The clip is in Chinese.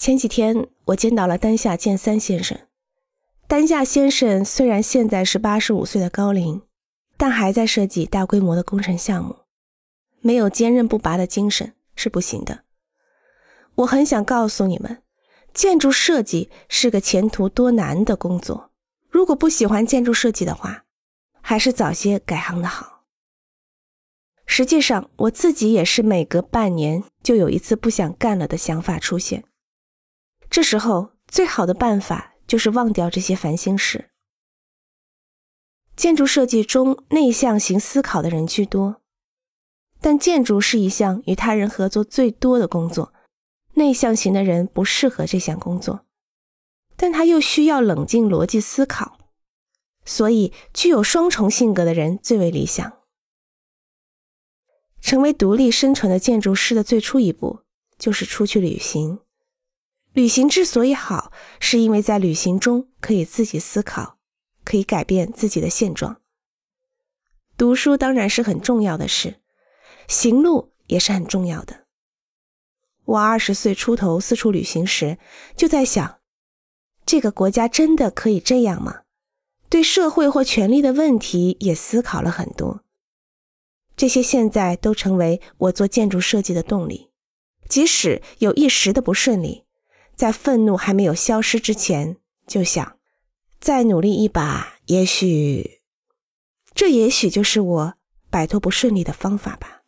前几天我见到了丹下健三先生。丹下先生虽然现在是八十五岁的高龄，但还在设计大规模的工程项目，没有坚韧不拔的精神是不行的。我很想告诉你们，建筑设计是个前途多难的工作。如果不喜欢建筑设计的话，还是早些改行的好。实际上，我自己也是每隔半年就有一次不想干了的想法出现。这时候，最好的办法就是忘掉这些烦心事。建筑设计中内向型思考的人居多，但建筑是一项与他人合作最多的工作。内向型的人不适合这项工作，但他又需要冷静逻辑思考，所以具有双重性格的人最为理想。成为独立生存的建筑师的最初一步就是出去旅行。旅行之所以好，是因为在旅行中可以自己思考，可以改变自己的现状。读书当然是很重要的事，行路也是很重要的。我二十岁出头四处旅行时，就在想，这个国家真的可以这样吗？对社会或权力的问题也思考了很多。这些现在都成为我做建筑设计的动力，即使有一时的不顺利。在愤怒还没有消失之前，就想再努力一把，也许，这也许就是我摆脱不顺利的方法吧。